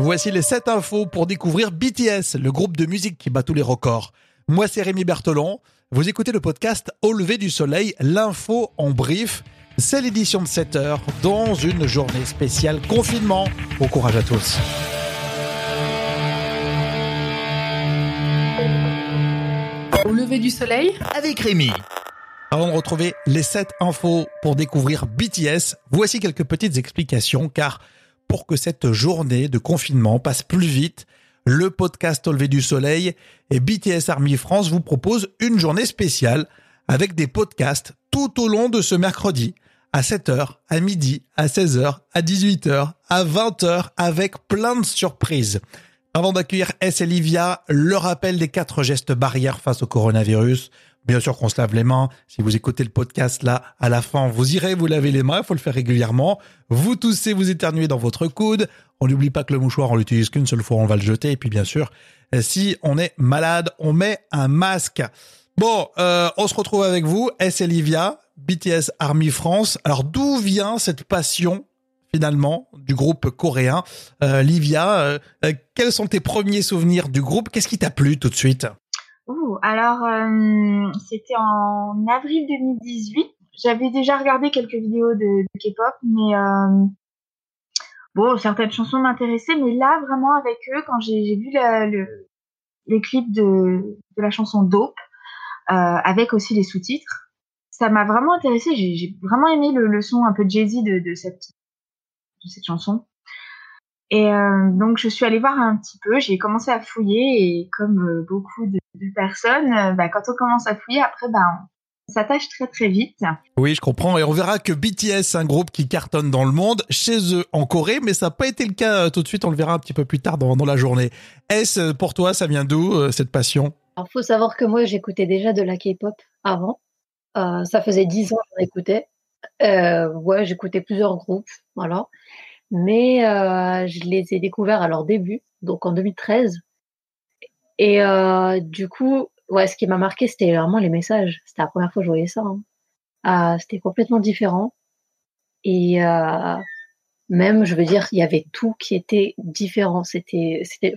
Voici les 7 infos pour découvrir BTS, le groupe de musique qui bat tous les records. Moi, c'est Rémi Bertolon. Vous écoutez le podcast Au lever du soleil, l'info en brief. C'est l'édition de 7 heures dans une journée spéciale confinement. Bon courage à tous. Au lever du soleil avec Rémi. Avant de retrouver les 7 infos pour découvrir BTS, voici quelques petites explications car pour que cette journée de confinement passe plus vite, le podcast Au lever du soleil et BTS Army France vous propose une journée spéciale avec des podcasts tout au long de ce mercredi à 7h, à midi, à 16h, à 18h, à 20h avec plein de surprises. Avant d'accueillir S et Livia, le rappel des quatre gestes barrières face au coronavirus. Bien sûr qu'on se lave les mains. Si vous écoutez le podcast là, à la fin, vous irez vous laver les mains. Il faut le faire régulièrement. Vous toussez, vous éternuez dans votre coude. On n'oublie pas que le mouchoir, on l'utilise qu'une seule fois, on va le jeter. Et puis bien sûr, si on est malade, on met un masque. Bon, euh, on se retrouve avec vous, S. Livia, BTS Army France. Alors d'où vient cette passion finalement du groupe coréen? Euh, Livia, euh, euh, quels sont tes premiers souvenirs du groupe? Qu'est-ce qui t'a plu tout de suite? Ouh, alors euh, c'était en avril 2018. J'avais déjà regardé quelques vidéos de, K-pop, mais euh, bon, certaines chansons m'intéressaient, mais là vraiment avec eux, quand j'ai vu la, le, les clips de, la chanson Dope, euh, avec aussi les sous-titres, ça m'a vraiment intéressé. J'ai vraiment aimé le, son un peu Jay-Z de, de, cette, de cette chanson. Et euh, donc je suis allée voir un petit peu, j'ai commencé à fouiller et comme euh, beaucoup de, de personnes, euh, bah, quand on commence à fouiller, après bah, on s'attache très très vite. Oui, je comprends et on verra que BTS, c'est un groupe qui cartonne dans le monde, chez eux en Corée, mais ça n'a pas été le cas euh, tout de suite, on le verra un petit peu plus tard dans, dans la journée. Est-ce pour toi, ça vient d'où euh, cette passion? Alors faut savoir que moi j'écoutais déjà de la K-pop avant, euh, ça faisait dix ans que j'en écoutais. ouais, j'écoutais plusieurs groupes, voilà mais euh, je les ai découverts à leur début, donc en 2013. Et euh, du coup, ouais, ce qui m'a marqué, c'était vraiment les messages. C'était la première fois que je voyais ça. Hein. Euh, c'était complètement différent. Et euh, même, je veux dire, il y avait tout qui était différent. C'était, c'était,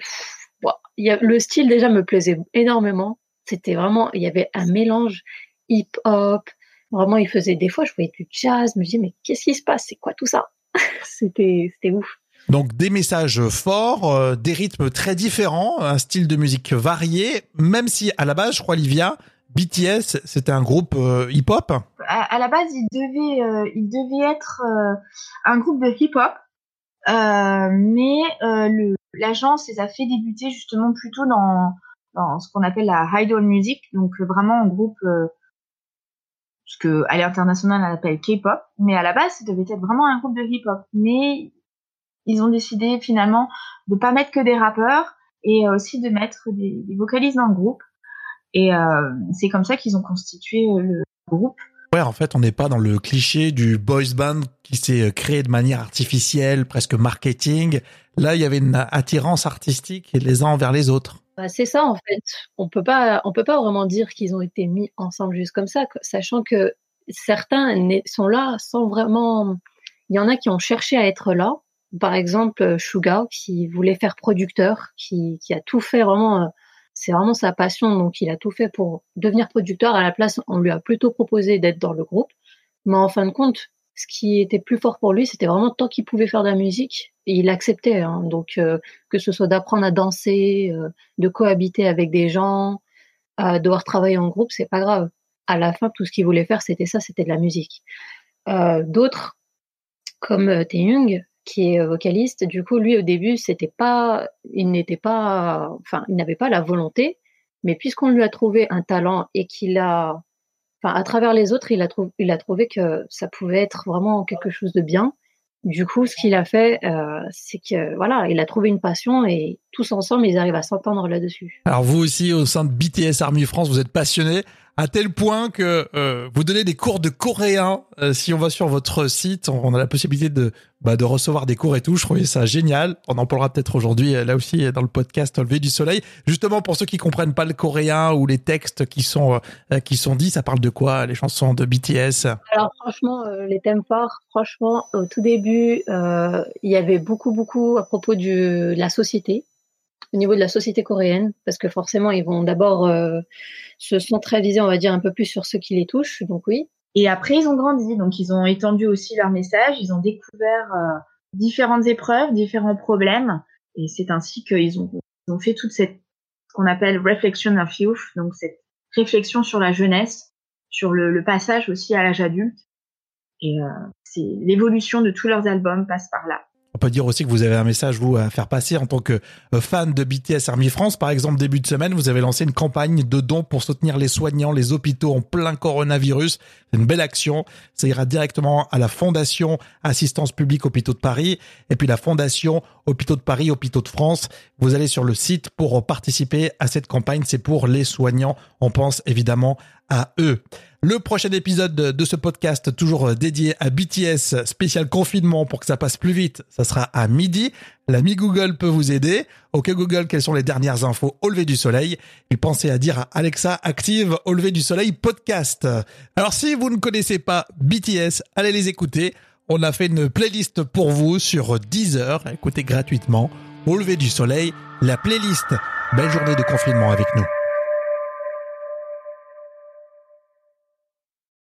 le style déjà me plaisait énormément. C'était vraiment, il y avait un mélange hip-hop. Vraiment, il faisait des fois, je voyais du jazz. Je me disais, mais qu'est-ce qui se passe? C'est quoi tout ça? C'était c'était ouf. Donc des messages forts, euh, des rythmes très différents, un style de musique varié, même si à la base, je crois, Livia, BTS, c'était un groupe euh, hip-hop. À, la base, il devait, euh, être un groupe de hip-hop, mais l'agence les a fait débuter justement plutôt dans ce qu'on appelle la idol music, donc vraiment un groupe ce que à l'international on appelle K-pop, mais à la base, ça devait être vraiment un groupe de hip-hop. Ils ont décidé finalement de pas mettre que des rappeurs et aussi de mettre des, des vocalistes dans le groupe. Et euh, c'est comme ça qu'ils ont constitué le groupe. Ouais, en fait, on n'est pas dans le cliché du boys band qui s'est créé de manière artificielle, presque marketing. Là, il y avait une attirance artistique les uns envers les autres. Bah, c'est ça en fait. On peut pas, on peut pas vraiment dire qu'ils ont été mis ensemble juste comme ça, sachant que certains sont là sans vraiment. Il y en a qui ont cherché à être là. Par exemple, Suga qui voulait faire producteur, qui, qui a tout fait vraiment. C'est vraiment sa passion, donc il a tout fait pour devenir producteur. À la place, on lui a plutôt proposé d'être dans le groupe, mais en fin de compte, ce qui était plus fort pour lui, c'était vraiment tant qu'il pouvait faire de la musique, il acceptait. Hein. Donc, euh, que ce soit d'apprendre à danser, euh, de cohabiter avec des gens, euh, devoir travailler en groupe, c'est pas grave. À la fin, tout ce qu'il voulait faire, c'était ça, c'était de la musique. Euh, D'autres, comme euh, Taeyong, qui est vocaliste, du coup, lui, au début, c'était pas, il n'était pas, enfin, il n'avait pas la volonté, mais puisqu'on lui a trouvé un talent et qu'il a enfin, à travers les autres, il a, trouvé, il a trouvé que ça pouvait être vraiment quelque chose de bien. Du coup, ce qu'il a fait, euh, c'est que voilà, il a trouvé une passion et tous ensemble, ils arrivent à s'entendre là-dessus. Alors vous aussi, au sein de BTS Army France, vous êtes passionné. À tel point que euh, vous donnez des cours de coréen. Euh, si on va sur votre site, on a la possibilité de bah, de recevoir des cours et tout. Je trouvais ça génial. On en parlera peut-être aujourd'hui euh, là aussi dans le podcast Levé du Soleil. Justement pour ceux qui comprennent pas le coréen ou les textes qui sont qui sont dits, ça parle de quoi les chansons de BTS Alors franchement, les thèmes forts. Franchement, au tout début, il y avait beaucoup beaucoup à propos de la société au niveau de la société coréenne, parce que forcément, ils vont d'abord euh, se centraliser, on va dire, un peu plus sur ce qui les touche. Donc oui. Et après, ils ont grandi, donc ils ont étendu aussi leur message, ils ont découvert euh, différentes épreuves, différents problèmes, et c'est ainsi qu'ils ont, ils ont fait toute cette ce qu'on appelle reflection of youth, donc cette réflexion sur la jeunesse, sur le, le passage aussi à l'âge adulte. Et euh, c'est l'évolution de tous leurs albums passe par là. On peut dire aussi que vous avez un message, vous, à faire passer en tant que euh, fan de BTS Army France. Par exemple, début de semaine, vous avez lancé une campagne de dons pour soutenir les soignants, les hôpitaux en plein coronavirus. C'est une belle action. Ça ira directement à la Fondation Assistance publique Hôpitaux de Paris et puis la Fondation Hôpitaux de Paris, Hôpitaux de France. Vous allez sur le site pour participer à cette campagne. C'est pour les soignants. On pense évidemment à eux. Le prochain épisode de ce podcast, toujours dédié à BTS, spécial confinement pour que ça passe plus vite, ça sera à midi. L'ami Google peut vous aider. Ok Google, quelles sont les dernières infos au lever du soleil? Et pensez à dire à Alexa active au lever du soleil podcast. Alors si vous ne connaissez pas BTS, allez les écouter. On a fait une playlist pour vous sur Deezer. Écoutez gratuitement au lever du soleil la playlist. Belle journée de confinement avec nous.